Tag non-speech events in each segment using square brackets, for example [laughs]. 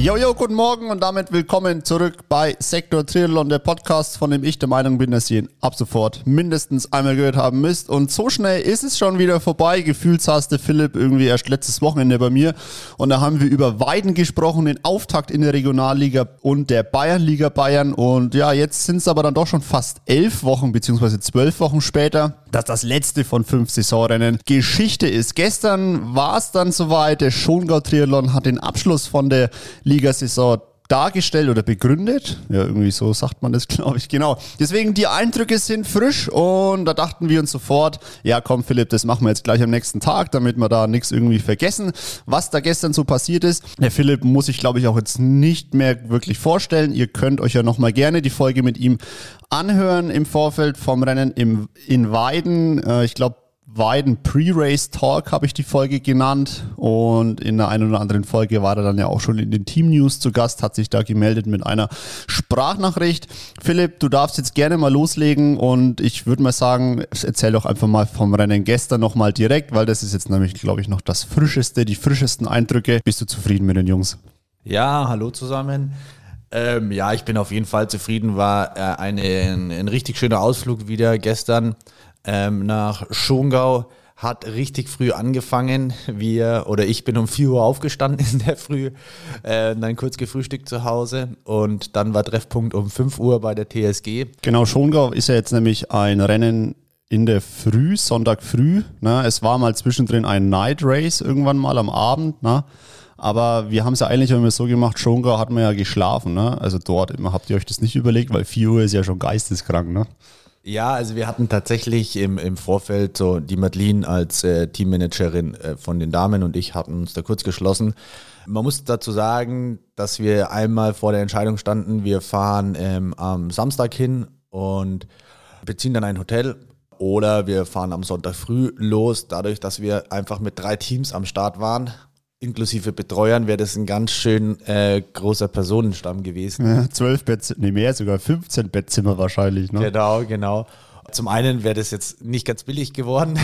Jojo, guten Morgen und damit willkommen zurück bei Sektor Triathlon, der Podcast, von dem ich der Meinung bin, dass ihr ihn ab sofort mindestens einmal gehört haben müsst. Und so schnell ist es schon wieder vorbei. Der Philipp irgendwie erst letztes Wochenende bei mir und da haben wir über Weiden gesprochen, den Auftakt in der Regionalliga und der Bayernliga Bayern. Und ja, jetzt sind es aber dann doch schon fast elf Wochen beziehungsweise zwölf Wochen später, dass das letzte von fünf Saisonrennen Geschichte ist. Gestern war es dann soweit, der Schongau Triathlon hat den Abschluss von der Ligasaison dargestellt oder begründet. Ja, irgendwie so sagt man das, [laughs] glaube ich. Genau. Deswegen, die Eindrücke sind frisch und da dachten wir uns sofort, ja komm Philipp, das machen wir jetzt gleich am nächsten Tag, damit wir da nichts irgendwie vergessen, was da gestern so passiert ist. Der Philipp muss ich, glaube ich, auch jetzt nicht mehr wirklich vorstellen. Ihr könnt euch ja nochmal gerne die Folge mit ihm anhören im Vorfeld vom Rennen im, in Weiden. Äh, ich glaube, Weiden Pre-Race Talk habe ich die Folge genannt und in der einen oder anderen Folge war er dann ja auch schon in den Team News zu Gast, hat sich da gemeldet mit einer Sprachnachricht. Philipp, du darfst jetzt gerne mal loslegen und ich würde mal sagen, erzähl doch einfach mal vom Rennen gestern nochmal direkt, weil das ist jetzt nämlich, glaube ich, noch das frischeste, die frischesten Eindrücke. Bist du zufrieden mit den Jungs? Ja, hallo zusammen. Ähm, ja, ich bin auf jeden Fall zufrieden. War äh, eine, ein, ein richtig schöner Ausflug wieder gestern ähm, nach Schongau. Hat richtig früh angefangen. Wir oder ich bin um 4 Uhr aufgestanden in der Früh, äh, dann kurz gefrühstückt zu Hause und dann war Treffpunkt um 5 Uhr bei der TSG. Genau, Schongau ist ja jetzt nämlich ein Rennen in der Früh, Sonntag früh. Ne? Es war mal zwischendrin ein Night Race irgendwann mal am Abend. Ne? Aber wir haben es ja eigentlich immer so gemacht, Schongau hat man ja geschlafen. Ne? Also dort immer habt ihr euch das nicht überlegt, weil 4 Uhr ist ja schon geisteskrank. Ne? Ja, also wir hatten tatsächlich im, im Vorfeld so die Madeline als äh, Teammanagerin äh, von den Damen und ich hatten uns da kurz geschlossen. Man muss dazu sagen, dass wir einmal vor der Entscheidung standen, wir fahren ähm, am Samstag hin und beziehen dann ein Hotel oder wir fahren am Sonntag früh los, dadurch, dass wir einfach mit drei Teams am Start waren inklusive Betreuern wäre das ein ganz schön äh, großer Personenstamm gewesen. Ja, zwölf Bettzimmer, nee, mehr sogar 15 Bettzimmer wahrscheinlich. Ne? Genau, genau. Zum einen wäre das jetzt nicht ganz billig geworden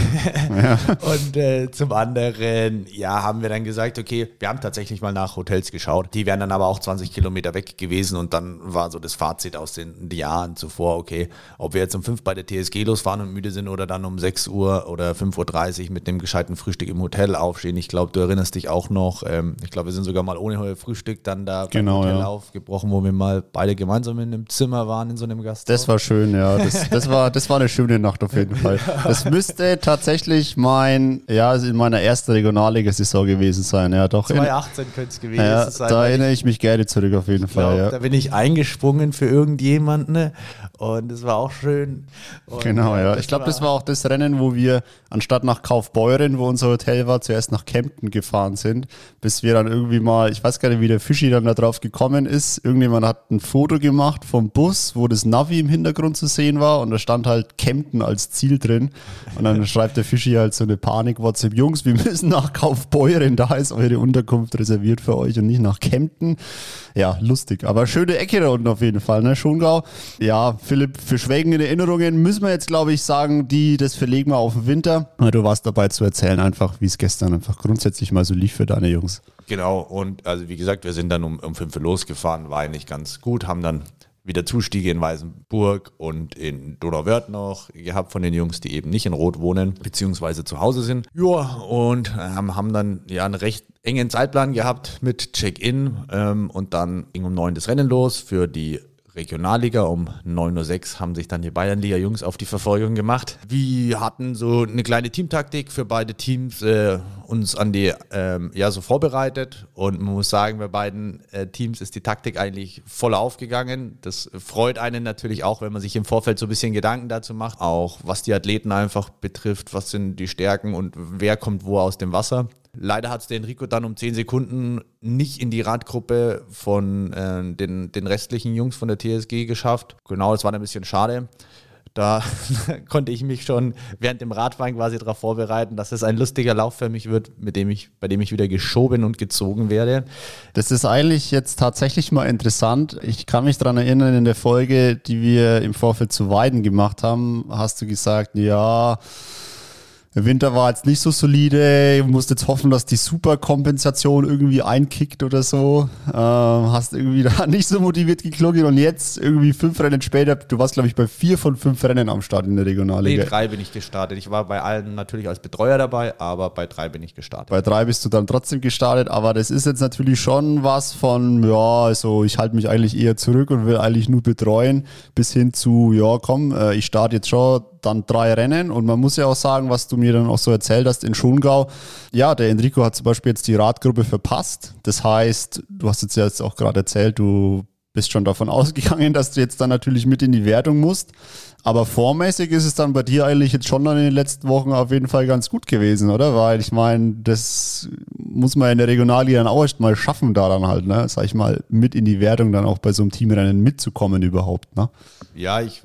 ja. [laughs] und äh, zum anderen, ja, haben wir dann gesagt, okay, wir haben tatsächlich mal nach Hotels geschaut. Die wären dann aber auch 20 Kilometer weg gewesen und dann war so das Fazit aus den Jahren zuvor, okay, ob wir jetzt um 5 bei der TSG losfahren und müde sind oder dann um 6 Uhr oder 5.30 Uhr mit dem gescheiten Frühstück im Hotel aufstehen. Ich glaube, du erinnerst dich auch noch, ähm, ich glaube, wir sind sogar mal ohne Frühstück dann da genau, Hotel ja. aufgebrochen, wo wir mal beide gemeinsam in einem Zimmer waren, in so einem Gast. Das war schön, ja. Das, das, war, das war war eine schöne Nacht auf jeden Fall. Das müsste tatsächlich mein, ja, in meiner ersten Regionalliga-Saison gewesen sein. Ja, doch. 2018 könnte es gewesen ja, sein. Da erinnere ich mich gerne zurück auf jeden Fall. Glaub, ja. Da bin ich eingesprungen für irgendjemanden und es war auch schön. Und genau, ja. Ich glaube, das war auch das Rennen, wo wir anstatt nach Kaufbeuren, wo unser Hotel war, zuerst nach Kempten gefahren sind, bis wir dann irgendwie mal, ich weiß gar nicht, wie der Fischi dann da drauf gekommen ist. Irgendjemand hat ein Foto gemacht vom Bus, wo das Navi im Hintergrund zu sehen war und da stand halt Kempten als Ziel drin. Und dann [laughs] schreibt der Fischi halt so eine Panik-WhatsApp, Jungs, wir müssen nach Kaufbeuren, da ist eure Unterkunft reserviert für euch und nicht nach Kempten. Ja, lustig, aber schöne Ecke da unten auf jeden Fall, ne? Schongau. Ja, Philipp, für Schwägen in Erinnerungen müssen wir jetzt, glaube ich, sagen, die, das verlegen wir auf den Winter. Du warst dabei zu erzählen, einfach, wie es gestern einfach grundsätzlich mal so lief für deine Jungs. Genau, und also wie gesagt, wir sind dann um, um 5 Uhr losgefahren, war eigentlich ganz gut, haben dann wieder Zustiege in Weißenburg und in Donauwörth noch gehabt von den Jungs, die eben nicht in Rot wohnen, beziehungsweise zu Hause sind. Ja, und ähm, haben dann ja einen recht engen Zeitplan gehabt mit Check-in ähm, und dann ging um neun das Rennen los für die Regionalliga. Um 9.06 Uhr haben sich dann die Bayernliga-Jungs auf die Verfolgung gemacht. Wir hatten so eine kleine Teamtaktik für beide Teams äh, uns an die, ähm, ja, so vorbereitet. Und man muss sagen, bei beiden äh, Teams ist die Taktik eigentlich voll aufgegangen. Das freut einen natürlich auch, wenn man sich im Vorfeld so ein bisschen Gedanken dazu macht. Auch was die Athleten einfach betrifft, was sind die Stärken und wer kommt wo aus dem Wasser. Leider hat es der Enrico dann um 10 Sekunden nicht in die Radgruppe von äh, den, den restlichen Jungs von der TSG geschafft. Genau, das war ein bisschen schade. Da [laughs] konnte ich mich schon während dem Radfahren quasi darauf vorbereiten, dass es ein lustiger Lauf für mich wird, mit dem ich, bei dem ich wieder geschoben und gezogen werde. Das ist eigentlich jetzt tatsächlich mal interessant. Ich kann mich daran erinnern, in der Folge, die wir im Vorfeld zu Weiden gemacht haben, hast du gesagt, ja, der Winter war jetzt nicht so solide. Du musst jetzt hoffen, dass die Superkompensation irgendwie einkickt oder so. Ähm, hast irgendwie [laughs] da nicht so motiviert geklungen und jetzt irgendwie fünf Rennen später, du warst glaube ich bei vier von fünf Rennen am Start in der Regionalliga. Nee, drei bin ich gestartet. Ich war bei allen natürlich als Betreuer dabei, aber bei drei bin ich gestartet. Bei drei bist du dann trotzdem gestartet, aber das ist jetzt natürlich schon was von, ja, also ich halte mich eigentlich eher zurück und will eigentlich nur betreuen, bis hin zu, ja komm, äh, ich starte jetzt schon dann drei Rennen und man muss ja auch sagen, was du mir dann auch so erzählt hast in Schongau. Ja, der Enrico hat zum Beispiel jetzt die Radgruppe verpasst. Das heißt, du hast jetzt ja jetzt auch gerade erzählt, du bist schon davon [laughs] ausgegangen, dass du jetzt dann natürlich mit in die Wertung musst. Aber vormäßig ist es dann bei dir eigentlich jetzt schon in den letzten Wochen auf jeden Fall ganz gut gewesen, oder? Weil ich meine, das muss man in der Regionalliga dann auch erst mal schaffen, da dann halt, ne? Sag ich mal, mit in die Wertung dann auch bei so einem Teamrennen mitzukommen überhaupt, ne? Ja, ich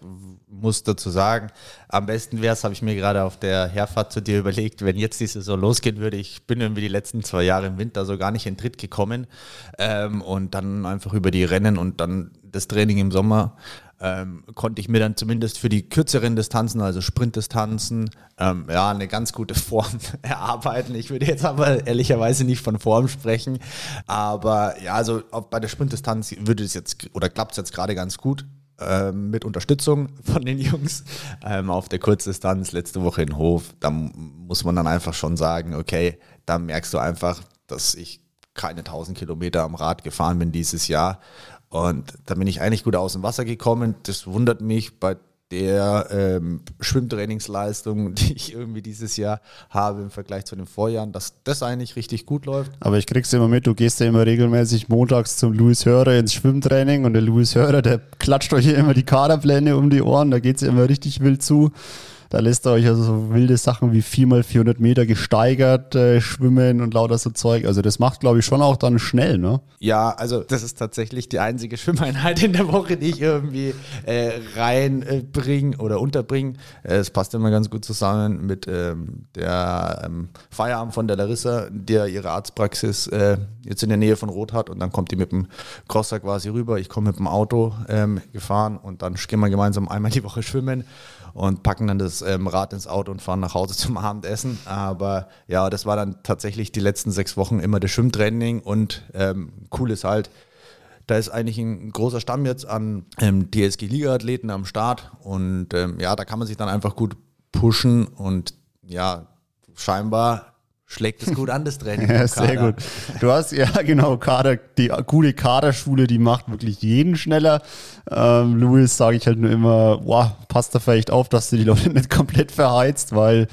muss dazu sagen, am besten wäre es, habe ich mir gerade auf der Herfahrt zu dir überlegt, wenn jetzt die Saison losgehen würde. Ich bin irgendwie die letzten zwei Jahre im Winter so gar nicht in Tritt gekommen ähm, und dann einfach über die Rennen und dann das Training im Sommer ähm, konnte ich mir dann zumindest für die kürzeren Distanzen, also Sprintdistanzen, ähm, ja, eine ganz gute Form [laughs] erarbeiten. Ich würde jetzt aber ehrlicherweise nicht von Form sprechen, aber ja, also bei der Sprintdistanz würde es jetzt oder klappt es jetzt gerade ganz gut. Ähm, mit Unterstützung von den Jungs ähm, auf der Kurzdistanz letzte Woche in Hof. Da muss man dann einfach schon sagen, okay, da merkst du einfach, dass ich keine 1000 Kilometer am Rad gefahren bin dieses Jahr. Und da bin ich eigentlich gut aus dem Wasser gekommen. Das wundert mich bei der ähm, Schwimmtrainingsleistung, [laughs] die ich irgendwie dieses Jahr habe im Vergleich zu den Vorjahren, dass das eigentlich richtig gut läuft. Aber ich krieg's immer mit, du gehst ja immer regelmäßig montags zum Louis Hörer ins Schwimmtraining und der Louis Hörer, der klatscht euch hier immer die Kaderpläne um die Ohren, da geht's ja immer richtig wild zu. Da lässt er euch also so wilde Sachen wie 4x400 Meter gesteigert äh, schwimmen und lauter so Zeug. Also das macht, glaube ich, schon auch dann schnell, ne? Ja, also das ist tatsächlich die einzige Schwimmeinheit in der Woche, die ich irgendwie äh, reinbringe äh, oder unterbringe. Es passt immer ganz gut zusammen mit ähm, der ähm, Feierabend von der Larissa, der ihre Arztpraxis äh, jetzt in der Nähe von Rot hat und dann kommt die mit dem Crosser quasi rüber. Ich komme mit dem Auto ähm, gefahren und dann gehen wir gemeinsam einmal die Woche schwimmen und packen dann das ähm, Rad ins Auto und fahren nach Hause [laughs] zum Abendessen. Aber ja, das war dann tatsächlich die letzten sechs Wochen immer das Schwimmtraining und ähm, cool ist halt, da ist eigentlich ein großer Stamm jetzt an ähm, DSG-Liga-Athleten am Start und ähm, ja, da kann man sich dann einfach gut pushen und ja, scheinbar schlägt es gut an, das Training. ja, sehr gut. Du hast, ja [laughs] genau, Kader, die gute Kaderschule, die macht wirklich jeden schneller. Ähm, Louis sage ich halt nur immer, wow, passt da vielleicht auf, dass du die Leute [laughs] nicht komplett verheizt, weil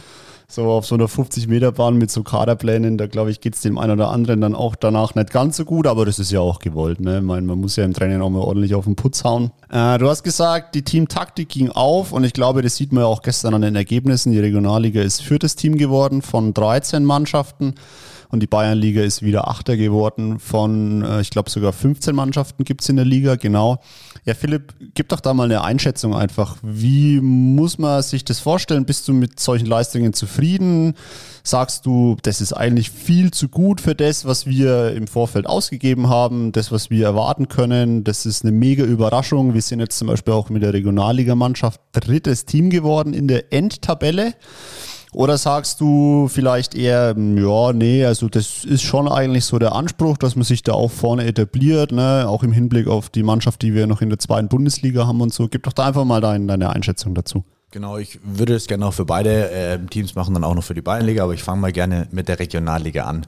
so auf so einer 50-Meter-Bahn mit so Kaderplänen, da glaube ich, geht es dem einen oder anderen dann auch danach nicht ganz so gut, aber das ist ja auch gewollt. Ne? Ich meine, man muss ja im Training auch mal ordentlich auf den Putz hauen. Äh, du hast gesagt, die Teamtaktik ging auf und ich glaube, das sieht man ja auch gestern an den Ergebnissen. Die Regionalliga ist viertes Team geworden von 13 Mannschaften und die Bayernliga ist wieder Achter geworden von, äh, ich glaube, sogar 15 Mannschaften gibt es in der Liga, genau. Ja, Philipp, gib doch da mal eine Einschätzung einfach. Wie muss man sich das vorstellen? Bist du mit solchen Leistungen zufrieden? Sagst du, das ist eigentlich viel zu gut für das, was wir im Vorfeld ausgegeben haben, das, was wir erwarten können? Das ist eine mega Überraschung. Wir sind jetzt zum Beispiel auch mit der Regionalligamannschaft drittes Team geworden in der Endtabelle. Oder sagst du vielleicht eher, ja, nee, also das ist schon eigentlich so der Anspruch, dass man sich da auch vorne etabliert, ne? auch im Hinblick auf die Mannschaft, die wir noch in der zweiten Bundesliga haben und so. Gib doch da einfach mal dein, deine Einschätzung dazu. Genau, ich würde es gerne auch für beide äh, Teams machen, dann auch noch für die Bayernliga, aber ich fange mal gerne mit der Regionalliga an.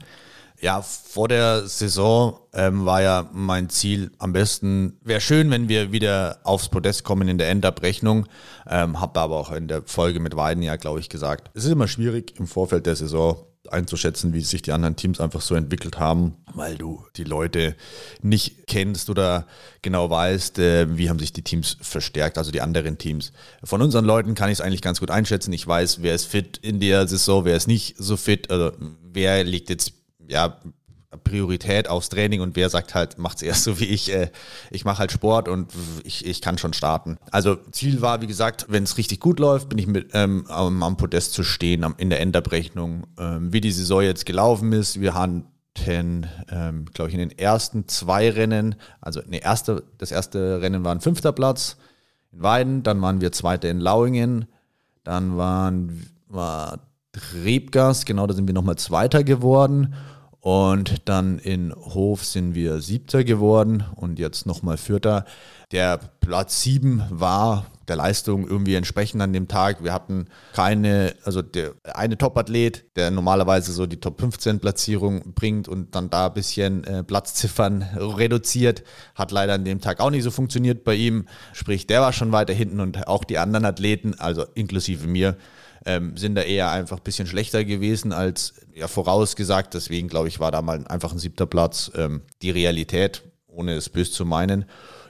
Ja, vor der Saison ähm, war ja mein Ziel am besten, wäre schön, wenn wir wieder aufs Podest kommen in der Endabrechnung. Ähm, Habe aber auch in der Folge mit Weiden ja, glaube ich, gesagt, es ist immer schwierig im Vorfeld der Saison einzuschätzen, wie sich die anderen Teams einfach so entwickelt haben, weil du die Leute nicht kennst oder genau weißt, äh, wie haben sich die Teams verstärkt, also die anderen Teams. Von unseren Leuten kann ich es eigentlich ganz gut einschätzen. Ich weiß, wer ist fit in der Saison, wer ist nicht so fit, also wer liegt jetzt ja, Priorität aufs Training und wer sagt halt, macht es erst so wie ich, äh, ich mache halt Sport und ich, ich kann schon starten. Also Ziel war, wie gesagt, wenn es richtig gut läuft, bin ich mit ähm, am, am Podest zu stehen, am, in der Endabrechnung, ähm, wie die Saison jetzt gelaufen ist. Wir haben ähm, glaube ich, in den ersten zwei Rennen, also nee, erste, das erste Rennen war ein fünfter Platz in Weiden, dann waren wir Zweite in Lauingen, dann waren, war Rebgas, genau, da sind wir nochmal Zweiter geworden. Und dann in Hof sind wir Siebter geworden und jetzt nochmal Vierter. Der Platz sieben war der Leistung irgendwie entsprechend an dem Tag. Wir hatten keine, also der eine Top-Athlet, der normalerweise so die Top 15 Platzierung bringt und dann da ein bisschen äh, Platzziffern reduziert, hat leider an dem Tag auch nicht so funktioniert bei ihm. Sprich, der war schon weiter hinten und auch die anderen Athleten, also inklusive mir, ähm, sind da eher einfach ein bisschen schlechter gewesen als ja, vorausgesagt. Deswegen glaube ich, war da mal einfach ein siebter Platz ähm, die Realität, ohne es böse zu meinen.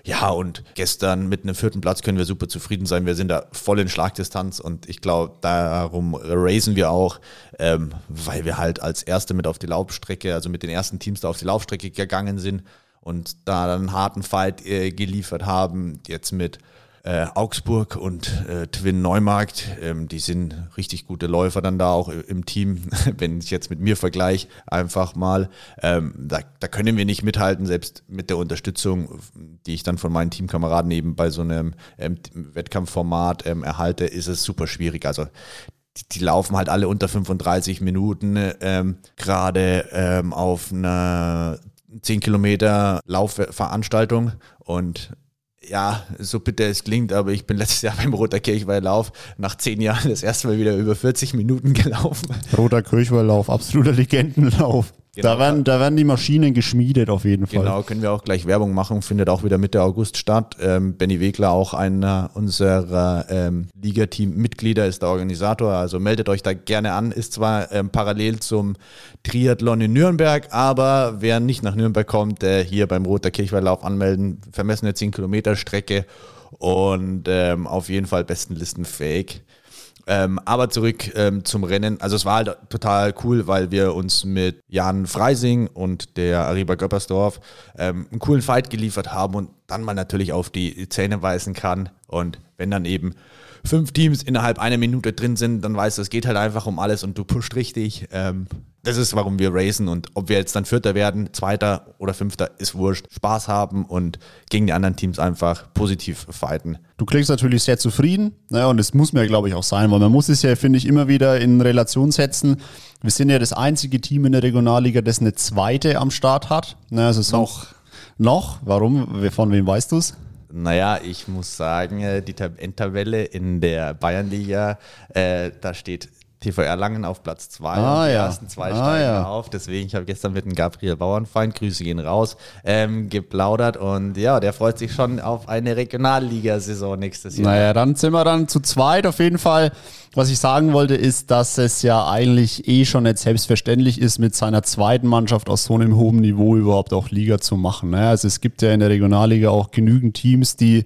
Ja, und gestern mit einem vierten Platz können wir super zufrieden sein. Wir sind da voll in Schlagdistanz und ich glaube, darum raisen wir auch, ähm, weil wir halt als Erste mit auf die Laufstrecke, also mit den ersten Teams da auf die Laufstrecke gegangen sind und da einen harten Fight äh, geliefert haben. Jetzt mit äh, Augsburg und äh, Twin Neumarkt, ähm, die sind richtig gute Läufer dann da auch im Team, [laughs] wenn ich jetzt mit mir vergleiche, einfach mal. Ähm, da, da können wir nicht mithalten, selbst mit der Unterstützung, die ich dann von meinen Teamkameraden eben bei so einem ähm, Wettkampfformat ähm, erhalte, ist es super schwierig. Also die, die, laufen halt alle unter 35 Minuten, ähm, gerade ähm, auf einer 10 Kilometer Laufveranstaltung und ja, so bitter es klingt, aber ich bin letztes Jahr [laughs] beim Roter Kirchweihlauf nach zehn Jahren das erste Mal wieder über 40 Minuten [laughs] gelaufen. Roter Kirchweihlauf, absoluter Legendenlauf. Genau. Da, werden, da werden die Maschinen geschmiedet auf jeden Fall. Genau, können wir auch gleich Werbung machen, findet auch wieder Mitte August statt. Ähm, Benny Wegler, auch einer unserer ähm, Ligateam-Mitglieder, ist der Organisator, also meldet euch da gerne an. Ist zwar ähm, parallel zum Triathlon in Nürnberg, aber wer nicht nach Nürnberg kommt, äh, hier beim Roter Kirchweihlauf anmelden, vermessene 10 Kilometer Strecke und ähm, auf jeden Fall besten Listen fähig. Ähm, aber zurück ähm, zum Rennen. Also es war halt total cool, weil wir uns mit Jan Freising und der Ariba Göppersdorf ähm, einen coolen Fight geliefert haben und dann mal natürlich auf die Zähne weisen kann. Und wenn dann eben fünf Teams innerhalb einer Minute drin sind, dann weißt du, es geht halt einfach um alles und du pusht richtig. Ähm, das ist, warum wir racen und ob wir jetzt dann Vierter werden, Zweiter oder Fünfter, ist wurscht. Spaß haben und gegen die anderen Teams einfach positiv fighten. Du klingst natürlich sehr zufrieden ne, und das muss mir, glaube ich, auch sein, weil man muss es ja, finde ich, immer wieder in Relation setzen. Wir sind ja das einzige Team in der Regionalliga, das eine Zweite am Start hat. Ne, also noch. Noch? Warum? Von wem weißt du es? Naja, ich muss sagen, äh, die Endtabelle in der Bayernliga, äh, da steht TV Erlangen auf Platz 2 ah, die ja. ersten zwei ah, steigen ja. auf. Deswegen, ich habe gestern mit dem Gabriel Bauernfeind, Grüße gehen raus, ähm, geplaudert und ja, der freut sich schon auf eine Regionalligasaison nächstes Jahr. Naja, dann sind wir dann zu zweit auf jeden Fall. Was ich sagen wollte, ist, dass es ja eigentlich eh schon nicht selbstverständlich ist, mit seiner zweiten Mannschaft aus so einem hohen Niveau überhaupt auch Liga zu machen. Ne? Also es gibt ja in der Regionalliga auch genügend Teams, die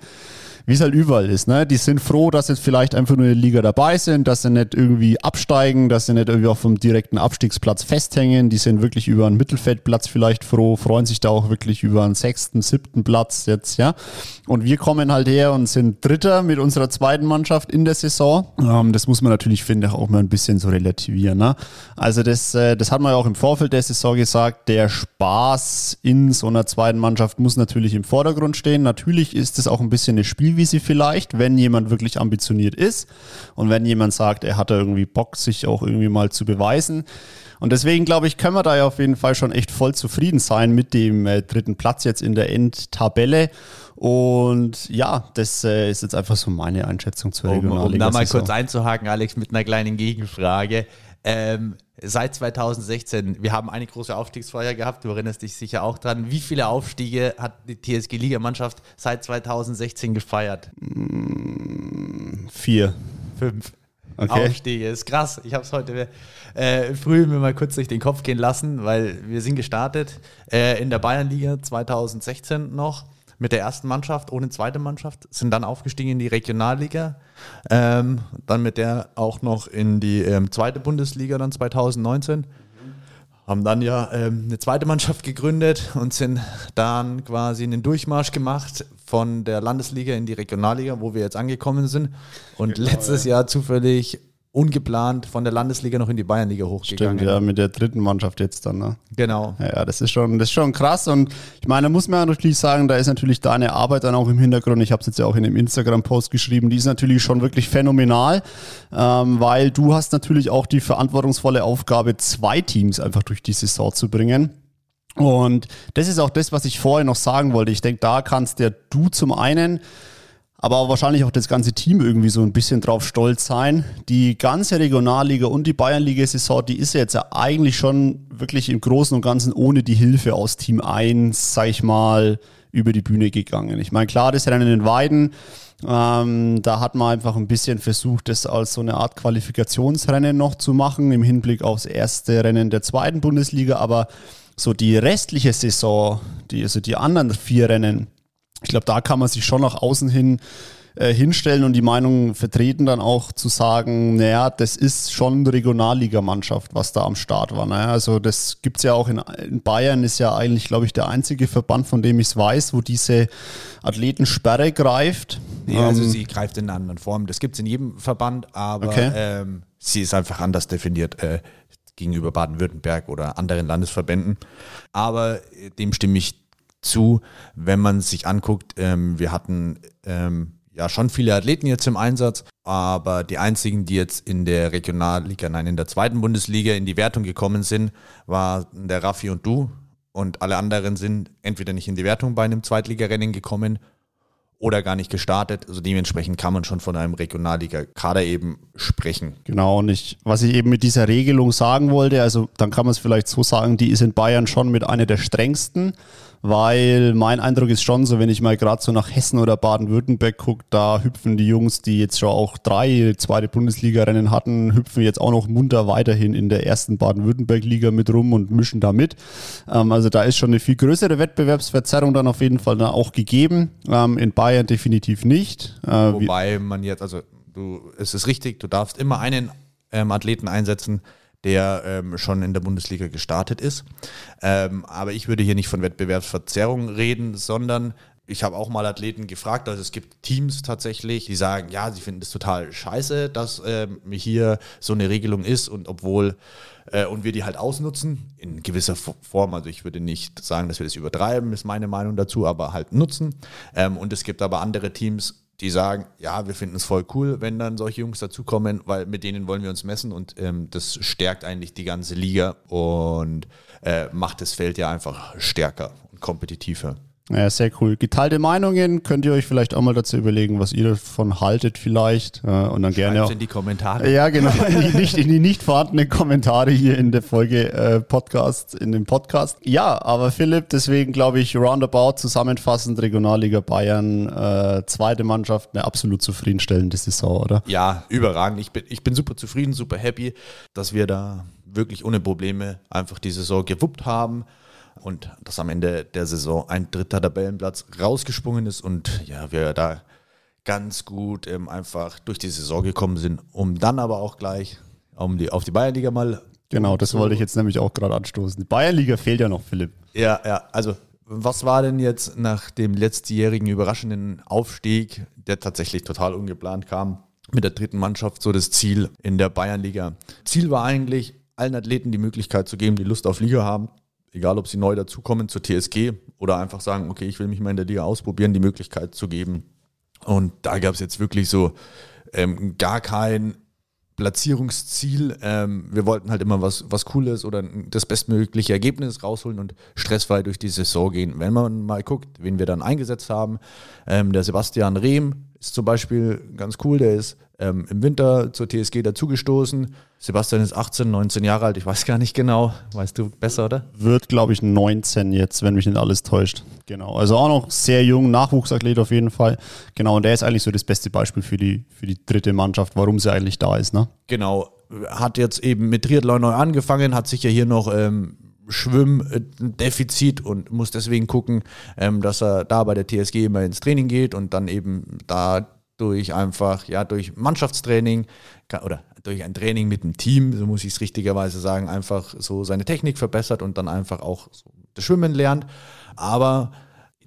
wie es halt überall ist. Ne? Die sind froh, dass jetzt vielleicht einfach nur in der Liga dabei sind, dass sie nicht irgendwie absteigen, dass sie nicht irgendwie auf dem direkten Abstiegsplatz festhängen. Die sind wirklich über einen Mittelfeldplatz vielleicht froh, freuen sich da auch wirklich über einen sechsten, siebten Platz jetzt, ja. Und wir kommen halt her und sind Dritter mit unserer zweiten Mannschaft in der Saison. Ähm, das muss man natürlich, finde ich, auch mal ein bisschen so relativieren. Ne? Also das, äh, das hat man ja auch im Vorfeld der Saison gesagt, der Spaß in so einer zweiten Mannschaft muss natürlich im Vordergrund stehen. Natürlich ist es auch ein bisschen eine Spiel wie sie vielleicht, wenn jemand wirklich ambitioniert ist und wenn jemand sagt, er hat da irgendwie Bock, sich auch irgendwie mal zu beweisen. Und deswegen glaube ich, können wir da ja auf jeden Fall schon echt voll zufrieden sein mit dem äh, dritten Platz jetzt in der Endtabelle. Und ja, das äh, ist jetzt einfach so meine Einschätzung zur um, Regionalliga. Um da mal kurz einzuhaken, Alex, mit einer kleinen Gegenfrage. Ähm, seit 2016, wir haben eine große Aufstiegsfeier gehabt, du erinnerst dich sicher auch dran. Wie viele Aufstiege hat die TSG-Ligamannschaft seit 2016 gefeiert? Mm, vier. Fünf. Okay. Aufstiege, ist krass. Ich habe es heute äh, früh mir mal kurz durch den Kopf gehen lassen, weil wir sind gestartet äh, in der Bayernliga 2016 noch mit der ersten Mannschaft, ohne zweite Mannschaft, sind dann aufgestiegen in die Regionalliga, ähm, dann mit der auch noch in die ähm, zweite Bundesliga dann 2019. haben dann ja ähm, eine zweite Mannschaft gegründet und sind dann quasi einen Durchmarsch gemacht von der Landesliga in die Regionalliga, wo wir jetzt angekommen sind. Und genau, letztes ja. Jahr zufällig ungeplant von der Landesliga noch in die Bayernliga hochgegangen. Stimmt, ja, mit der dritten Mannschaft jetzt dann. Ne? Genau. Ja, das ist schon, das ist schon krass und ich meine, da muss man natürlich sagen, da ist natürlich deine Arbeit dann auch im Hintergrund. Ich habe es jetzt ja auch in dem Instagram-Post geschrieben. Die ist natürlich schon wirklich phänomenal, ähm, weil du hast natürlich auch die verantwortungsvolle Aufgabe, zwei Teams einfach durch die Saison zu bringen. Und das ist auch das, was ich vorher noch sagen wollte. Ich denke, da kannst der du zum einen aber wahrscheinlich auch das ganze Team irgendwie so ein bisschen drauf stolz sein. Die ganze Regionalliga und die Bayernliga-Saison, die ist jetzt ja eigentlich schon wirklich im Großen und Ganzen ohne die Hilfe aus Team 1, sag ich mal, über die Bühne gegangen. Ich meine, klar, das Rennen in Weiden, ähm, da hat man einfach ein bisschen versucht, das als so eine Art Qualifikationsrennen noch zu machen, im Hinblick aufs erste Rennen der zweiten Bundesliga, aber so die restliche Saison, die, also die anderen vier Rennen, ich glaube, da kann man sich schon nach außen hin äh, hinstellen und die Meinung vertreten, dann auch zu sagen, naja, das ist schon Regionalligamannschaft, was da am Start war. Naja, also das gibt es ja auch in, in, Bayern, ist ja eigentlich, glaube ich, der einzige Verband, von dem ich es weiß, wo diese Athletensperre greift. Nee, also ähm, sie greift in einer anderen Form. Das gibt es in jedem Verband, aber okay. ähm, sie ist einfach anders definiert. Äh, gegenüber Baden-Württemberg oder anderen Landesverbänden. Aber äh, dem stimme ich zu, wenn man sich anguckt, ähm, wir hatten ähm, ja schon viele Athleten jetzt im Einsatz, aber die einzigen, die jetzt in der Regionalliga, nein, in der zweiten Bundesliga in die Wertung gekommen sind, waren der Raffi und du. Und alle anderen sind entweder nicht in die Wertung bei einem Zweitligarennen gekommen oder gar nicht gestartet. Also dementsprechend kann man schon von einem Regionalliga-Kader eben sprechen. Genau, und ich, was ich eben mit dieser Regelung sagen wollte, also dann kann man es vielleicht so sagen, die ist in Bayern schon mit einer der strengsten weil mein Eindruck ist schon so, wenn ich mal gerade so nach Hessen oder Baden-Württemberg gucke, da hüpfen die Jungs, die jetzt schon auch drei zweite Bundesliga-Rennen hatten, hüpfen jetzt auch noch munter weiterhin in der ersten Baden-Württemberg-Liga mit rum und mischen da mit. Ähm, also da ist schon eine viel größere Wettbewerbsverzerrung dann auf jeden Fall dann auch gegeben. Ähm, in Bayern definitiv nicht. Äh, Wobei man jetzt, also du, es ist richtig, du darfst immer einen ähm, Athleten einsetzen, der ähm, schon in der Bundesliga gestartet ist. Ähm, aber ich würde hier nicht von Wettbewerbsverzerrung reden, sondern ich habe auch mal Athleten gefragt, also es gibt Teams tatsächlich, die sagen, ja, sie finden es total scheiße, dass ähm, hier so eine Regelung ist und obwohl äh, und wir die halt ausnutzen in gewisser Form. Also ich würde nicht sagen, dass wir das übertreiben, ist meine Meinung dazu, aber halt nutzen. Ähm, und es gibt aber andere Teams, die sagen, ja, wir finden es voll cool, wenn dann solche Jungs dazukommen, weil mit denen wollen wir uns messen und ähm, das stärkt eigentlich die ganze Liga und äh, macht das Feld ja einfach stärker und kompetitiver. Ja, sehr cool. Geteilte Meinungen könnt ihr euch vielleicht auch mal dazu überlegen, was ihr davon haltet vielleicht. Und dann gerne auch in die Kommentare. Ja, genau. In die nicht, in die nicht vorhandenen Kommentare hier in der Folge äh, Podcast, in dem Podcast. Ja, aber Philipp, deswegen glaube ich, roundabout zusammenfassend Regionalliga Bayern, äh, zweite Mannschaft, eine absolut zufriedenstellende Saison, oder? Ja, überragend. Ich bin, ich bin super zufrieden, super happy, dass wir da wirklich ohne Probleme einfach die Saison gewuppt haben und dass am Ende der Saison ein dritter Tabellenplatz rausgesprungen ist und ja, wir da ganz gut ähm, einfach durch die Saison gekommen sind, um dann aber auch gleich um die, auf die Bayernliga mal. Genau, das wollte ich jetzt nämlich auch gerade anstoßen. Die Bayernliga fehlt ja noch, Philipp. Ja, ja, also was war denn jetzt nach dem letztjährigen überraschenden Aufstieg, der tatsächlich total ungeplant kam, mit der dritten Mannschaft so das Ziel in der Bayernliga? Ziel war eigentlich, allen Athleten die Möglichkeit zu geben, die Lust auf Liga haben, egal ob sie neu dazukommen zur TSG oder einfach sagen, okay, ich will mich mal in der Liga ausprobieren, die Möglichkeit zu geben. Und da gab es jetzt wirklich so ähm, gar kein Platzierungsziel. Ähm, wir wollten halt immer was, was Cooles oder das bestmögliche Ergebnis rausholen und stressfrei durch die Saison gehen. Wenn man mal guckt, wen wir dann eingesetzt haben, ähm, der Sebastian Rehm ist zum Beispiel ganz cool, der ist ähm, im Winter zur TSG dazugestoßen. Sebastian ist 18, 19 Jahre alt, ich weiß gar nicht genau. Weißt du besser, oder? Wird, glaube ich, 19 jetzt, wenn mich nicht alles täuscht. Genau. Also auch noch sehr jung, Nachwuchsathlet auf jeden Fall. Genau, und der ist eigentlich so das beste Beispiel für die, für die dritte Mannschaft, warum sie eigentlich da ist, ne? Genau. Hat jetzt eben mit Triathlon neu angefangen, hat sich ja hier noch ähm, Schwimmdefizit und muss deswegen gucken, ähm, dass er da bei der TSG immer ins Training geht und dann eben da durch einfach, ja, durch Mannschaftstraining oder durch ein Training mit dem Team, so muss ich es richtigerweise sagen, einfach so seine Technik verbessert und dann einfach auch so das Schwimmen lernt. Aber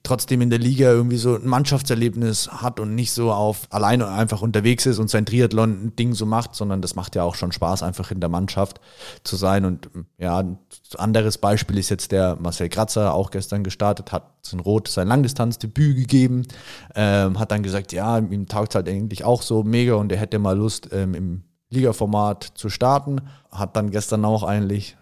trotzdem in der Liga irgendwie so ein Mannschaftserlebnis hat und nicht so auf alleine einfach unterwegs ist und sein Triathlon-Ding so macht, sondern das macht ja auch schon Spaß, einfach in der Mannschaft zu sein. Und ja, ein anderes Beispiel ist jetzt der Marcel Kratzer, auch gestern gestartet, hat in Rot sein Langdistanzdebüt gegeben, ähm, hat dann gesagt, ja, ihm taugt es halt eigentlich auch so mega und er hätte mal Lust ähm, im Ligaformat zu starten. Hat dann gestern auch eigentlich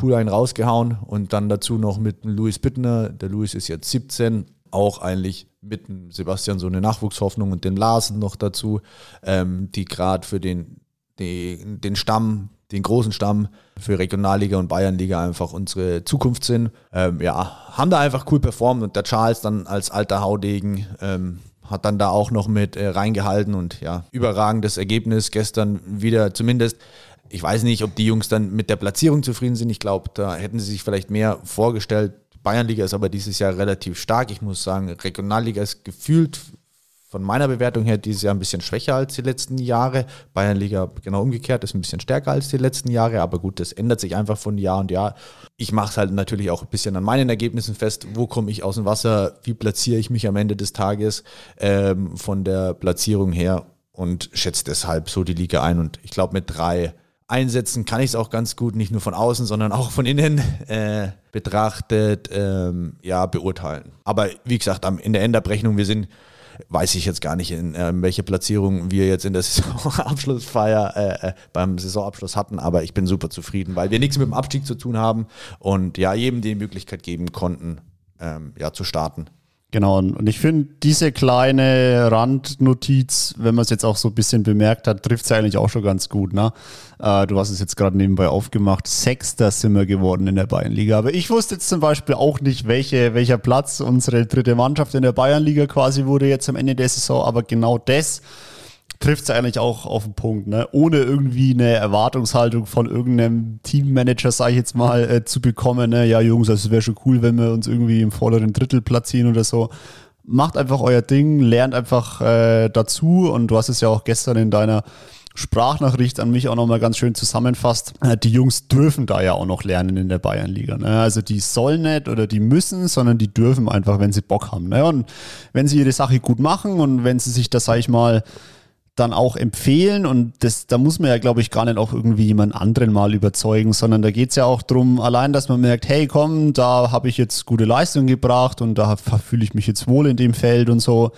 cool einen rausgehauen und dann dazu noch mit Louis Bittner. Der Louis ist jetzt 17, auch eigentlich mit Sebastian so eine Nachwuchshoffnung und den Larsen noch dazu, ähm, die gerade für den, den, den Stamm, den großen Stamm für Regionalliga und Bayernliga einfach unsere Zukunft sind. Ähm, ja, haben da einfach cool performt und der Charles dann als alter Haudegen ähm, hat dann da auch noch mit äh, reingehalten und ja, überragendes Ergebnis gestern wieder zumindest ich weiß nicht, ob die Jungs dann mit der Platzierung zufrieden sind. Ich glaube, da hätten sie sich vielleicht mehr vorgestellt. Bayernliga ist aber dieses Jahr relativ stark. Ich muss sagen, Regionalliga ist gefühlt von meiner Bewertung her dieses Jahr ein bisschen schwächer als die letzten Jahre. Bayernliga genau umgekehrt ist ein bisschen stärker als die letzten Jahre, aber gut, das ändert sich einfach von Jahr und Jahr. Ich mache es halt natürlich auch ein bisschen an meinen Ergebnissen fest. Wo komme ich aus dem Wasser? Wie platziere ich mich am Ende des Tages ähm, von der Platzierung her? Und schätze deshalb so die Liga ein. Und ich glaube, mit drei einsetzen kann ich es auch ganz gut, nicht nur von außen, sondern auch von innen äh, betrachtet, ähm, ja, beurteilen. Aber wie gesagt, in der Endabrechnung, wir sind, weiß ich jetzt gar nicht, in äh, welche Platzierung wir jetzt in der [laughs] Saisonabschlussfeier äh, äh, beim Saisonabschluss hatten, aber ich bin super zufrieden, weil wir nichts mit dem Abstieg zu tun haben und ja, jedem die Möglichkeit geben konnten, ähm, ja, zu starten. Genau, und ich finde, diese kleine Randnotiz, wenn man es jetzt auch so ein bisschen bemerkt hat, trifft es eigentlich auch schon ganz gut. Ne? Äh, du hast es jetzt gerade nebenbei aufgemacht. Sechster sind wir geworden in der Bayernliga. Aber ich wusste jetzt zum Beispiel auch nicht, welche, welcher Platz unsere dritte Mannschaft in der Bayernliga quasi wurde jetzt am Ende der Saison. Aber genau das trifft es eigentlich auch auf den Punkt, ne? ohne irgendwie eine Erwartungshaltung von irgendeinem Teammanager, sage ich jetzt mal, äh, zu bekommen. Ne? Ja, Jungs, es wäre schon cool, wenn wir uns irgendwie im vorderen Drittel platzieren oder so. Macht einfach euer Ding, lernt einfach äh, dazu und du hast es ja auch gestern in deiner Sprachnachricht an mich auch nochmal ganz schön zusammenfasst. Äh, die Jungs dürfen da ja auch noch lernen in der Bayernliga. Ne? Also die sollen nicht oder die müssen, sondern die dürfen einfach, wenn sie Bock haben. Ne? Und wenn sie ihre Sache gut machen und wenn sie sich das, sag ich mal, dann auch empfehlen und das, da muss man ja, glaube ich, gar nicht auch irgendwie jemand anderen mal überzeugen, sondern da geht es ja auch darum, allein, dass man merkt, hey, komm, da habe ich jetzt gute Leistung gebracht und da fühle ich mich jetzt wohl in dem Feld und so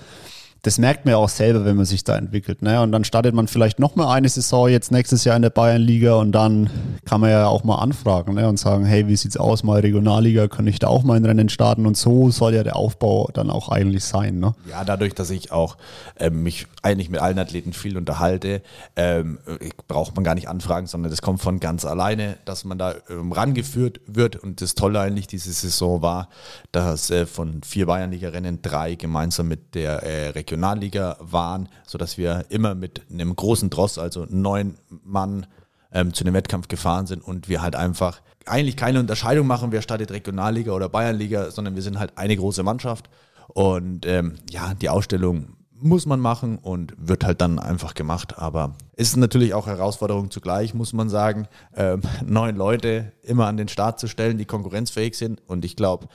das merkt man ja auch selber, wenn man sich da entwickelt. Ne? Und dann startet man vielleicht noch mal eine Saison jetzt nächstes Jahr in der Bayernliga und dann kann man ja auch mal anfragen ne? und sagen, hey, wie sieht's aus, mal Regionalliga, kann ich da auch mal ein Rennen starten? Und so soll ja der Aufbau dann auch eigentlich sein. Ne? Ja, dadurch, dass ich auch ähm, mich eigentlich mit allen Athleten viel unterhalte, ähm, braucht man gar nicht anfragen, sondern das kommt von ganz alleine, dass man da ähm, rangeführt wird. Und das Tolle eigentlich diese Saison war, dass äh, von vier Bayernliga-Rennen drei gemeinsam mit der äh, Regionalliga Regionalliga waren, sodass wir immer mit einem großen Dross, also neun Mann, ähm, zu dem Wettkampf gefahren sind und wir halt einfach eigentlich keine Unterscheidung machen, wer startet Regionalliga oder Bayernliga, sondern wir sind halt eine große Mannschaft. Und ähm, ja, die Ausstellung muss man machen und wird halt dann einfach gemacht. Aber ist natürlich auch Herausforderung zugleich, muss man sagen, ähm, neun Leute immer an den Start zu stellen, die konkurrenzfähig sind. Und ich glaube,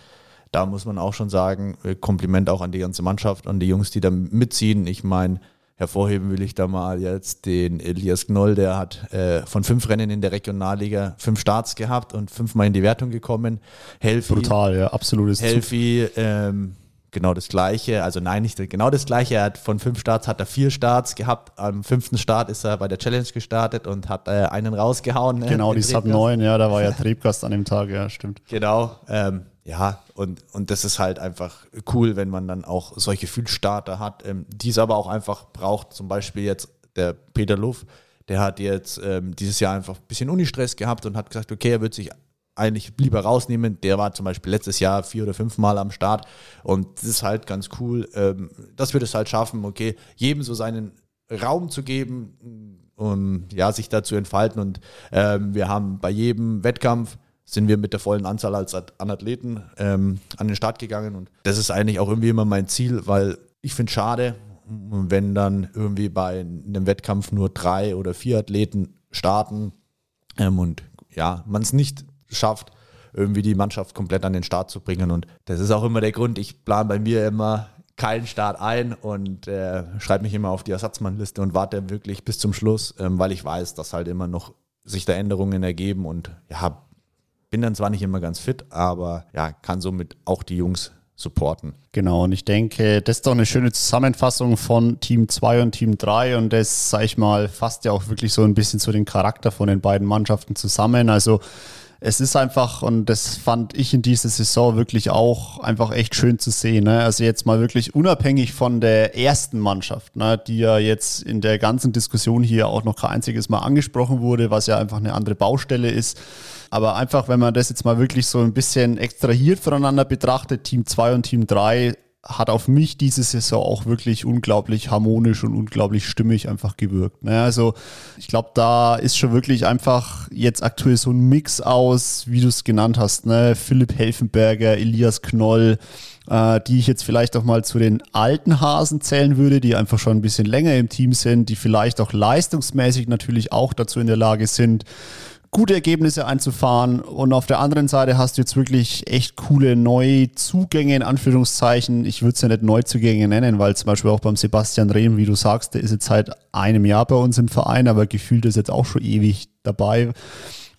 da muss man auch schon sagen, äh, Kompliment auch an die ganze Mannschaft, an die Jungs, die da mitziehen. Ich meine, hervorheben will ich da mal jetzt den Elias Gnoll, der hat äh, von fünf Rennen in der Regionalliga fünf Starts gehabt und fünfmal in die Wertung gekommen. Helfi, Brutal, ja, absolutes Helfi, ähm, genau das gleiche, also nein, nicht genau das gleiche. Er hat von fünf Starts hat er vier Starts gehabt. Am fünften Start ist er bei der Challenge gestartet und hat äh, einen rausgehauen. Ne, genau, die Sub 9, ja, da war ja [laughs] Triebgast an dem Tag, ja, stimmt. Genau, ähm, ja, und, und das ist halt einfach cool, wenn man dann auch solche Fühlstarter hat, ähm, die es aber auch einfach braucht. Zum Beispiel jetzt der Peter Luff, der hat jetzt ähm, dieses Jahr einfach ein bisschen Unistress gehabt und hat gesagt, okay, er wird sich eigentlich lieber rausnehmen. Der war zum Beispiel letztes Jahr vier oder fünf Mal am Start und das ist halt ganz cool, ähm, dass wir das halt schaffen, okay, jedem so seinen Raum zu geben, um ja, sich da zu entfalten und ähm, wir haben bei jedem Wettkampf sind wir mit der vollen Anzahl als an Athleten ähm, an den Start gegangen. Und das ist eigentlich auch irgendwie immer mein Ziel, weil ich finde schade, wenn dann irgendwie bei einem Wettkampf nur drei oder vier Athleten starten ähm, und ja, man es nicht schafft, irgendwie die Mannschaft komplett an den Start zu bringen. Und das ist auch immer der Grund, ich plane bei mir immer keinen Start ein und äh, schreibe mich immer auf die Ersatzmannliste und warte wirklich bis zum Schluss, ähm, weil ich weiß, dass halt immer noch sich da Änderungen ergeben und ja, bin dann zwar nicht immer ganz fit, aber ja, kann somit auch die Jungs supporten. Genau, und ich denke, das ist doch eine schöne Zusammenfassung von Team 2 und Team 3 und das, sag ich mal, fasst ja auch wirklich so ein bisschen zu den Charakter von den beiden Mannschaften zusammen. Also es ist einfach, und das fand ich in dieser Saison wirklich auch einfach echt schön zu sehen. Ne? Also jetzt mal wirklich unabhängig von der ersten Mannschaft, ne? die ja jetzt in der ganzen Diskussion hier auch noch kein einziges Mal angesprochen wurde, was ja einfach eine andere Baustelle ist. Aber einfach, wenn man das jetzt mal wirklich so ein bisschen extrahiert voneinander betrachtet, Team 2 und Team 3 hat auf mich diese Saison auch wirklich unglaublich harmonisch und unglaublich stimmig einfach gewirkt. Ne? Also ich glaube, da ist schon wirklich einfach jetzt aktuell so ein Mix aus, wie du es genannt hast, ne? Philipp Helfenberger, Elias Knoll, äh, die ich jetzt vielleicht auch mal zu den alten Hasen zählen würde, die einfach schon ein bisschen länger im Team sind, die vielleicht auch leistungsmäßig natürlich auch dazu in der Lage sind, gute Ergebnisse einzufahren. Und auf der anderen Seite hast du jetzt wirklich echt coole Neuzugänge in Anführungszeichen. Ich würde es ja nicht Neuzugänge nennen, weil zum Beispiel auch beim Sebastian Rehm, wie du sagst, der ist jetzt seit einem Jahr bei uns im Verein, aber gefühlt ist jetzt auch schon ewig dabei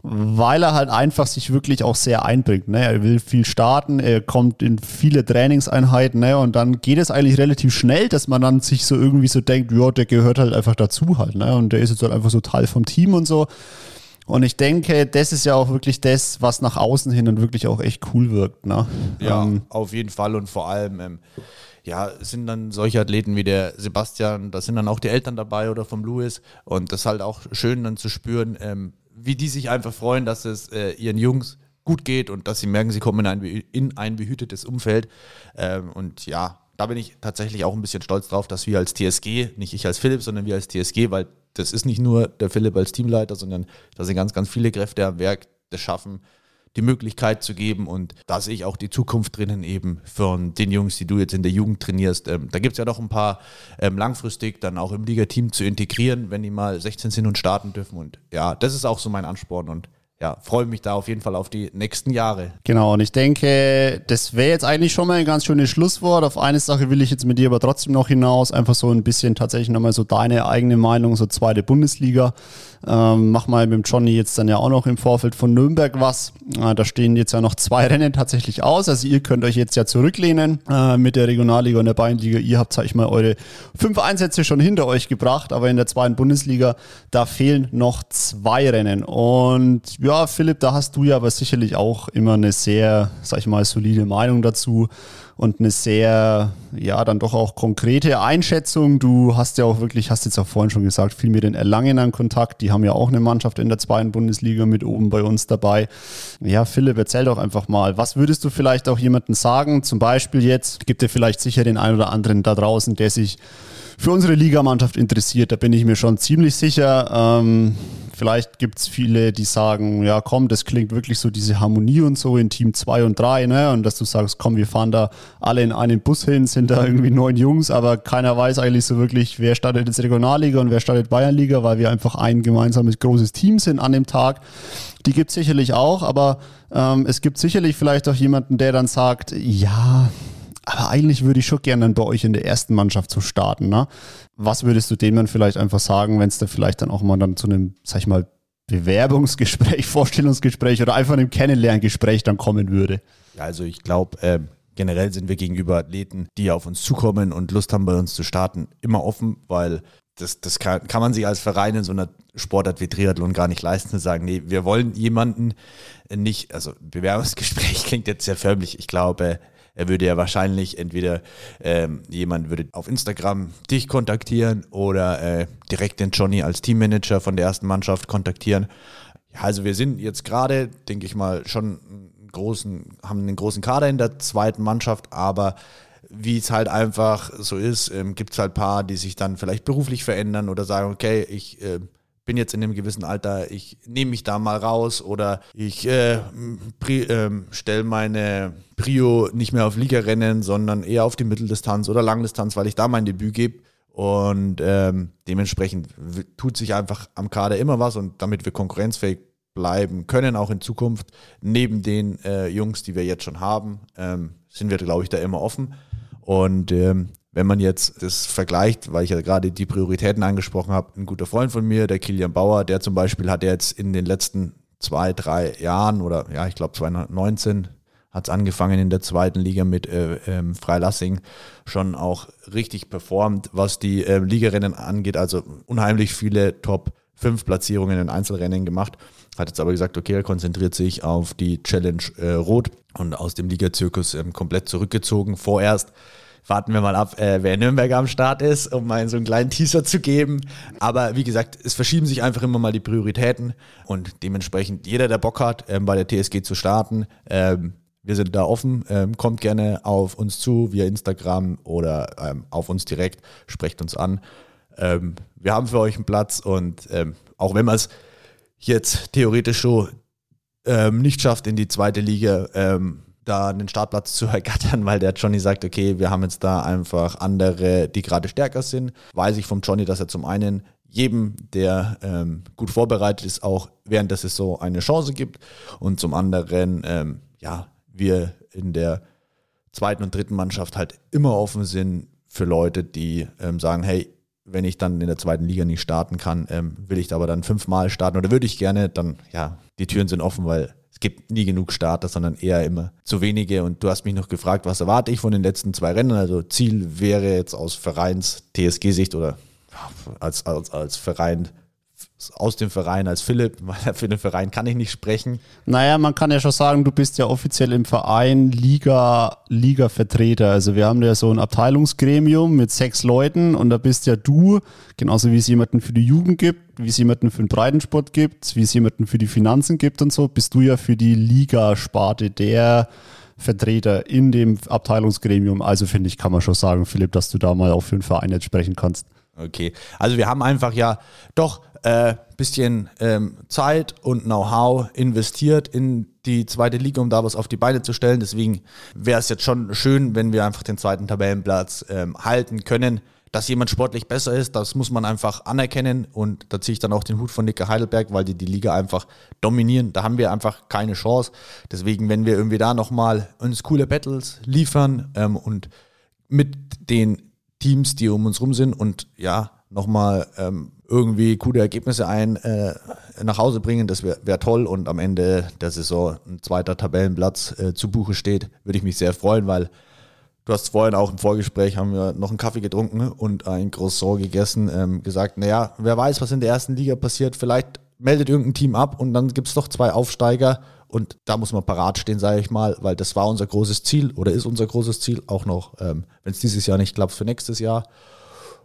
weil er halt einfach sich wirklich auch sehr einbringt. Ne? Er will viel starten, er kommt in viele Trainingseinheiten ne? und dann geht es eigentlich relativ schnell, dass man dann sich so irgendwie so denkt, ja, der gehört halt einfach dazu halt. Ne? Und der ist jetzt halt einfach so Teil vom Team und so. Und ich denke, das ist ja auch wirklich das, was nach außen hin dann wirklich auch echt cool wirkt. Ne? Ja, ähm, auf jeden Fall und vor allem, ähm, ja, sind dann solche Athleten wie der Sebastian, da sind dann auch die Eltern dabei oder vom Louis und das ist halt auch schön dann zu spüren, ähm, wie die sich einfach freuen, dass es äh, ihren Jungs gut geht und dass sie merken, sie kommen in ein, in ein behütetes Umfeld. Ähm, und ja, da bin ich tatsächlich auch ein bisschen stolz drauf, dass wir als TSG, nicht ich als Philipp, sondern wir als TSG, weil das ist nicht nur der Philipp als Teamleiter, sondern da sind ganz, ganz viele Kräfte am Werk, das schaffen, die Möglichkeit zu geben. Und da sehe ich auch die Zukunft drinnen eben von den Jungs, die du jetzt in der Jugend trainierst. Ähm, da gibt es ja doch ein paar ähm, langfristig dann auch im Ligateam zu integrieren, wenn die mal 16 sind und starten dürfen. Und ja, das ist auch so mein Ansporn und ja, freue mich da auf jeden Fall auf die nächsten Jahre. Genau, und ich denke, das wäre jetzt eigentlich schon mal ein ganz schönes Schlusswort. Auf eine Sache will ich jetzt mit dir aber trotzdem noch hinaus. Einfach so ein bisschen tatsächlich nochmal so deine eigene Meinung, so zweite Bundesliga. Ähm, mach mal mit dem Johnny jetzt dann ja auch noch im Vorfeld von Nürnberg was. Äh, da stehen jetzt ja noch zwei Rennen tatsächlich aus. Also ihr könnt euch jetzt ja zurücklehnen äh, mit der Regionalliga und der Bayernliga. Ihr habt, sag ich mal, eure fünf Einsätze schon hinter euch gebracht, aber in der zweiten Bundesliga, da fehlen noch zwei Rennen. Und ja, Philipp, da hast du ja aber sicherlich auch immer eine sehr, sag ich mal, solide Meinung dazu und eine sehr, ja, dann doch auch konkrete Einschätzung. Du hast ja auch wirklich, hast jetzt auch vorhin schon gesagt, viel mit den Erlangenern Kontakt. Die haben ja auch eine Mannschaft in der zweiten Bundesliga mit oben bei uns dabei. Ja, Philipp, erzähl doch einfach mal, was würdest du vielleicht auch jemandem sagen? Zum Beispiel jetzt, gibt dir vielleicht sicher den einen oder anderen da draußen, der sich für unsere Ligamannschaft interessiert. Da bin ich mir schon ziemlich sicher. Ähm, vielleicht gibt es viele, die sagen, ja komm, das klingt wirklich so diese Harmonie und so in Team 2 und 3, ne? Und dass du sagst, komm, wir fahren da alle in einen Bus hin, sind da irgendwie neun Jungs, aber keiner weiß eigentlich so wirklich, wer startet jetzt Regionalliga und wer startet Bayernliga, weil wir einfach ein gemeinsames großes Team sind an dem Tag. Die gibt es sicherlich auch, aber ähm, es gibt sicherlich vielleicht auch jemanden, der dann sagt, ja, aber eigentlich würde ich schon gerne dann bei euch in der ersten Mannschaft zu starten. Ne? Was würdest du dem dann vielleicht einfach sagen, wenn es da vielleicht dann auch mal dann zu einem, sag ich mal, Bewerbungsgespräch, [laughs] Vorstellungsgespräch oder einfach einem Kennenlerngespräch dann kommen würde? Ja, also ich glaube, äh, generell sind wir gegenüber Athleten, die auf uns zukommen und Lust haben, bei uns zu starten, immer offen, weil das, das kann, kann man sich als Verein in so einer Sportart wie Triathlon gar nicht leisten, zu sagen, nee, wir wollen jemanden nicht, also Bewerbungsgespräch [laughs] klingt jetzt sehr förmlich. Ich glaube, er würde ja wahrscheinlich entweder ähm, jemand würde auf Instagram dich kontaktieren oder äh, direkt den Johnny als Teammanager von der ersten Mannschaft kontaktieren. Also wir sind jetzt gerade, denke ich mal, schon einen großen, haben einen großen Kader in der zweiten Mannschaft, aber wie es halt einfach so ist, ähm, gibt es halt paar, die sich dann vielleicht beruflich verändern oder sagen, okay, ich äh, bin jetzt in einem gewissen Alter, ich nehme mich da mal raus oder ich äh, äh, stelle meine Prio nicht mehr auf Ligarennen, sondern eher auf die Mitteldistanz oder Langdistanz, weil ich da mein Debüt gebe. Und ähm, dementsprechend tut sich einfach am Kader immer was und damit wir konkurrenzfähig bleiben können, auch in Zukunft, neben den äh, Jungs, die wir jetzt schon haben, ähm, sind wir, glaube ich, da immer offen. Und ähm, wenn man jetzt das vergleicht, weil ich ja gerade die Prioritäten angesprochen habe, ein guter Freund von mir, der Kilian Bauer, der zum Beispiel hat jetzt in den letzten zwei, drei Jahren oder ja, ich glaube 2019 hat es angefangen in der zweiten Liga mit äh, ähm, Freilassing schon auch richtig performt, was die äh, Ligarennen angeht. Also unheimlich viele Top 5 Platzierungen in Einzelrennen gemacht. Hat jetzt aber gesagt, okay, er konzentriert sich auf die Challenge äh, Rot und aus dem Liga-Zirkus ähm, komplett zurückgezogen. Vorerst warten wir mal ab, äh, wer in Nürnberg am Start ist, um mal so einen kleinen Teaser zu geben. Aber wie gesagt, es verschieben sich einfach immer mal die Prioritäten und dementsprechend jeder, der Bock hat, ähm, bei der TSG zu starten, ähm, wir sind da offen. Ähm, kommt gerne auf uns zu via Instagram oder ähm, auf uns direkt. Sprecht uns an. Ähm, wir haben für euch einen Platz und ähm, auch wenn man es jetzt theoretisch so ähm, nicht schafft, in die zweite Liga ähm, da einen Startplatz zu [laughs] ergattern, weil der Johnny sagt, okay, wir haben jetzt da einfach andere, die gerade stärker sind. Weiß ich vom Johnny, dass er zum einen jedem, der ähm, gut vorbereitet ist, auch während der Saison eine Chance gibt und zum anderen, ähm, ja, wir in der zweiten und dritten Mannschaft halt immer offen sind für Leute, die ähm, sagen, hey, wenn ich dann in der zweiten Liga nicht starten kann, ähm, will ich aber dann fünfmal starten oder würde ich gerne, dann ja, die Türen sind offen, weil gibt nie genug Starter, sondern eher immer zu wenige. Und du hast mich noch gefragt, was erwarte ich von den letzten zwei Rennen? Also Ziel wäre jetzt aus Vereins TSG-Sicht oder als, als, als Verein aus dem Verein als Philipp, [laughs] weil für den Verein kann ich nicht sprechen. Naja, man kann ja schon sagen, du bist ja offiziell im Verein Liga, Liga-Vertreter. Also wir haben ja so ein Abteilungsgremium mit sechs Leuten und da bist ja du, genauso wie es jemanden für die Jugend gibt, wie es jemanden für den Breitensport gibt, wie es jemanden für die Finanzen gibt und so, bist du ja für die Liga-Sparte der Vertreter in dem Abteilungsgremium. Also finde ich, kann man schon sagen, Philipp, dass du da mal auch für den Verein jetzt sprechen kannst. Okay, also wir haben einfach ja doch äh, bisschen ähm, Zeit und Know-how investiert in die zweite Liga, um da was auf die Beine zu stellen. Deswegen wäre es jetzt schon schön, wenn wir einfach den zweiten Tabellenplatz ähm, halten können. Dass jemand sportlich besser ist, das muss man einfach anerkennen und da ziehe ich dann auch den Hut von Nicker Heidelberg, weil die die Liga einfach dominieren. Da haben wir einfach keine Chance. Deswegen, wenn wir irgendwie da nochmal uns coole Battles liefern ähm, und mit den Teams, die um uns rum sind und ja, nochmal ähm, irgendwie coole Ergebnisse ein äh, nach Hause bringen, das wäre wär toll. Und am Ende der Saison ein zweiter Tabellenplatz äh, zu Buche steht, würde ich mich sehr freuen, weil du hast vorhin auch im Vorgespräch, haben wir noch einen Kaffee getrunken und ein Croissant gegessen, ähm, gesagt, naja, wer weiß, was in der ersten Liga passiert, vielleicht meldet irgendein Team ab und dann gibt es doch zwei Aufsteiger. Und da muss man parat stehen, sage ich mal, weil das war unser großes Ziel oder ist unser großes Ziel, auch noch, ähm, wenn es dieses Jahr nicht klappt, für nächstes Jahr.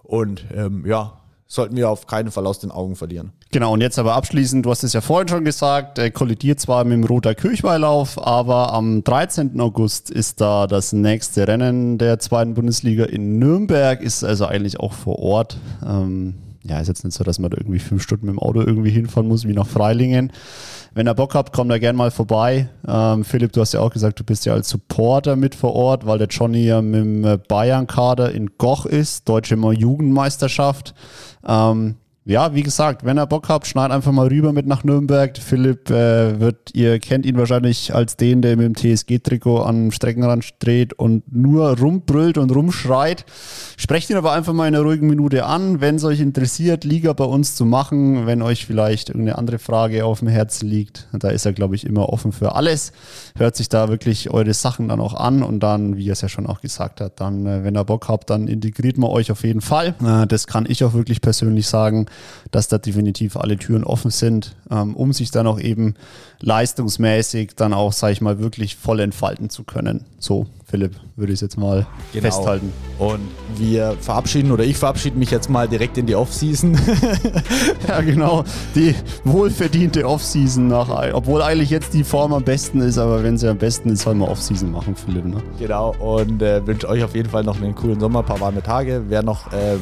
Und ähm, ja, sollten wir auf keinen Fall aus den Augen verlieren. Genau, und jetzt aber abschließend, du hast es ja vorhin schon gesagt, er kollidiert zwar mit dem Roter Kirchweihlauf, aber am 13. August ist da das nächste Rennen der zweiten Bundesliga in Nürnberg, ist also eigentlich auch vor Ort. Ähm, ja, ist jetzt nicht so, dass man da irgendwie fünf Stunden mit dem Auto irgendwie hinfahren muss, wie nach Freilingen. Wenn ihr Bock habt, kommt da gerne mal vorbei. Ähm, Philipp, du hast ja auch gesagt, du bist ja als Supporter mit vor Ort, weil der Johnny ja mit dem äh, Bayern-Kader in Goch ist, Deutsche Jugendmeisterschaft. Ähm, ja, wie gesagt, wenn ihr Bock habt, schneid einfach mal rüber mit nach Nürnberg. Philipp äh, wird, ihr kennt ihn wahrscheinlich als den, der mit dem TSG-Trikot am Streckenrand dreht und nur rumbrüllt und rumschreit. Sprecht ihn aber einfach mal in einer ruhigen Minute an, wenn es euch interessiert, Liga bei uns zu machen, wenn euch vielleicht irgendeine andere Frage auf dem Herzen liegt. Da ist er, glaube ich, immer offen für alles. Hört sich da wirklich eure Sachen dann auch an und dann, wie er es ja schon auch gesagt hat, dann, äh, wenn ihr Bock habt, dann integriert man euch auf jeden Fall. Äh, das kann ich auch wirklich persönlich sagen dass da definitiv alle Türen offen sind, ähm, um sich dann auch eben leistungsmäßig dann auch, sage ich mal, wirklich voll entfalten zu können. So, Philipp, würde ich es jetzt mal genau. festhalten. Und wir verabschieden oder ich verabschiede mich jetzt mal direkt in die Offseason. [laughs] ja, genau. Die wohlverdiente Offseason nach, obwohl eigentlich jetzt die Form am besten ist, aber wenn sie am besten ist, sollen wir Offseason machen, Philipp. Ne? Genau. Und äh, wünsche euch auf jeden Fall noch einen coolen Sommer, ein paar warme Tage. Wer noch ähm,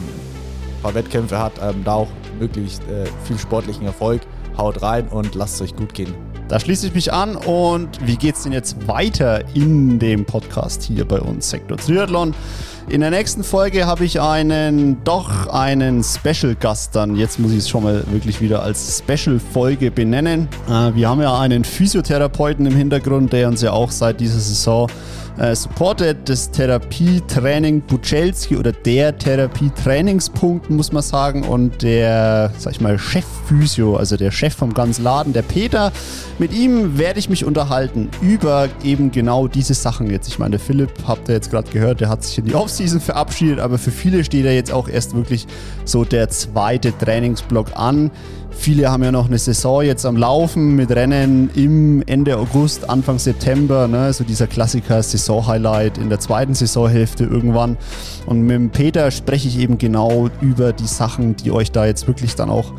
paar Wettkämpfe hat, ähm, da auch möglichst äh, viel sportlichen Erfolg. Haut rein und lasst es euch gut gehen. Da schließe ich mich an und wie geht es denn jetzt weiter in dem Podcast hier bei uns Sektor Triathlon? In der nächsten Folge habe ich einen, doch einen Special-Gast dann. Jetzt muss ich es schon mal wirklich wieder als Special-Folge benennen. Äh, wir haben ja einen Physiotherapeuten im Hintergrund, der uns ja auch seit dieser Saison äh, supportet. Das Therapietraining Buczelski oder der Therapietrainingspunkt, muss man sagen. Und der, sag ich mal, Chef-Physio, also der Chef vom ganzen Laden, der Peter. Mit ihm werde ich mich unterhalten über eben genau diese Sachen jetzt. Ich meine, der Philipp, habt ihr jetzt gerade gehört, der hat sich in die Offseason verabschiedet, aber für viele steht er jetzt auch erst wirklich so der zweite Trainingsblock an. Viele haben ja noch eine Saison jetzt am Laufen mit Rennen im Ende August, Anfang September. Ne? So dieser Klassiker Saison-Highlight in der zweiten Saisonhälfte irgendwann. Und mit dem Peter spreche ich eben genau über die Sachen, die euch da jetzt wirklich dann auch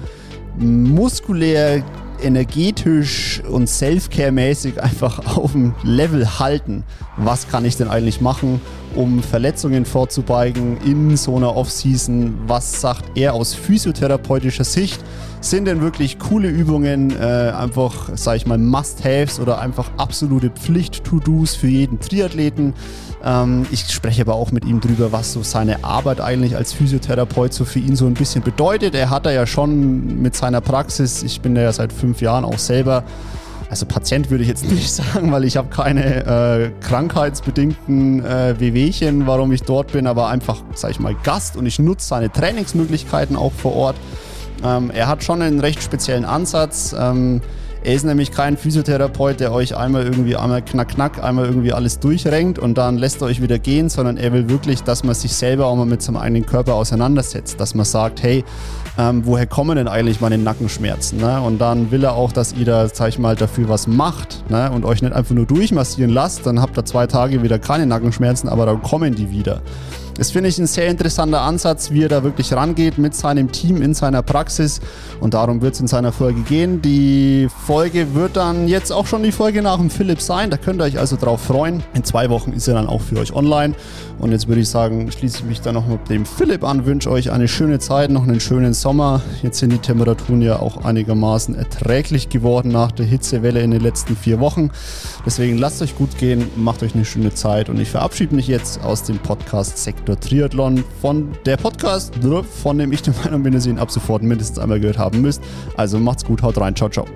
muskulär energetisch und Self-Care-mäßig [laughs] einfach auf dem Level halten. Was kann ich denn eigentlich machen, um Verletzungen vorzubeugen in so einer Off-Season? Was sagt er aus physiotherapeutischer Sicht? Sind denn wirklich coole Übungen äh, einfach, sag ich mal, Must-Haves oder einfach absolute Pflicht-To-Dos für jeden Triathleten? Ähm, ich spreche aber auch mit ihm drüber, was so seine Arbeit eigentlich als Physiotherapeut so für ihn so ein bisschen bedeutet. Er hat da ja schon mit seiner Praxis, ich bin da ja seit fünf Jahren auch selber, also Patient würde ich jetzt nicht [laughs] sagen, weil ich habe keine äh, krankheitsbedingten äh, Wehwehchen, warum ich dort bin, aber einfach, sag ich mal, Gast und ich nutze seine Trainingsmöglichkeiten auch vor Ort. Ähm, er hat schon einen recht speziellen Ansatz. Ähm, er ist nämlich kein Physiotherapeut, der euch einmal irgendwie einmal knack knack, einmal irgendwie alles durchrenkt und dann lässt er euch wieder gehen, sondern er will wirklich, dass man sich selber auch mal mit seinem eigenen Körper auseinandersetzt, dass man sagt, hey, ähm, woher kommen denn eigentlich meine Nackenschmerzen? Ne? Und dann will er auch, dass ihr da, sag ich mal, dafür was macht ne? und euch nicht einfach nur durchmassieren lasst, dann habt ihr zwei Tage wieder keine Nackenschmerzen, aber dann kommen die wieder. Das finde ich ein sehr interessanter Ansatz, wie er da wirklich rangeht mit seinem Team in seiner Praxis. Und darum wird es in seiner Folge gehen. Die Folge wird dann jetzt auch schon die Folge nach dem Philipp sein. Da könnt ihr euch also drauf freuen. In zwei Wochen ist er dann auch für euch online. Und jetzt würde ich sagen, schließe ich mich dann noch mit dem Philipp an, wünsche euch eine schöne Zeit, noch einen schönen Sommer. Jetzt sind die Temperaturen ja auch einigermaßen erträglich geworden nach der Hitzewelle in den letzten vier Wochen. Deswegen lasst euch gut gehen, macht euch eine schöne Zeit und ich verabschiede mich jetzt aus dem Podcast Sektor Triathlon von der Podcast, von dem ich der Meinung bin, dass ihr ihn ab sofort mindestens einmal gehört haben müsst. Also macht's gut, haut rein, ciao, ciao.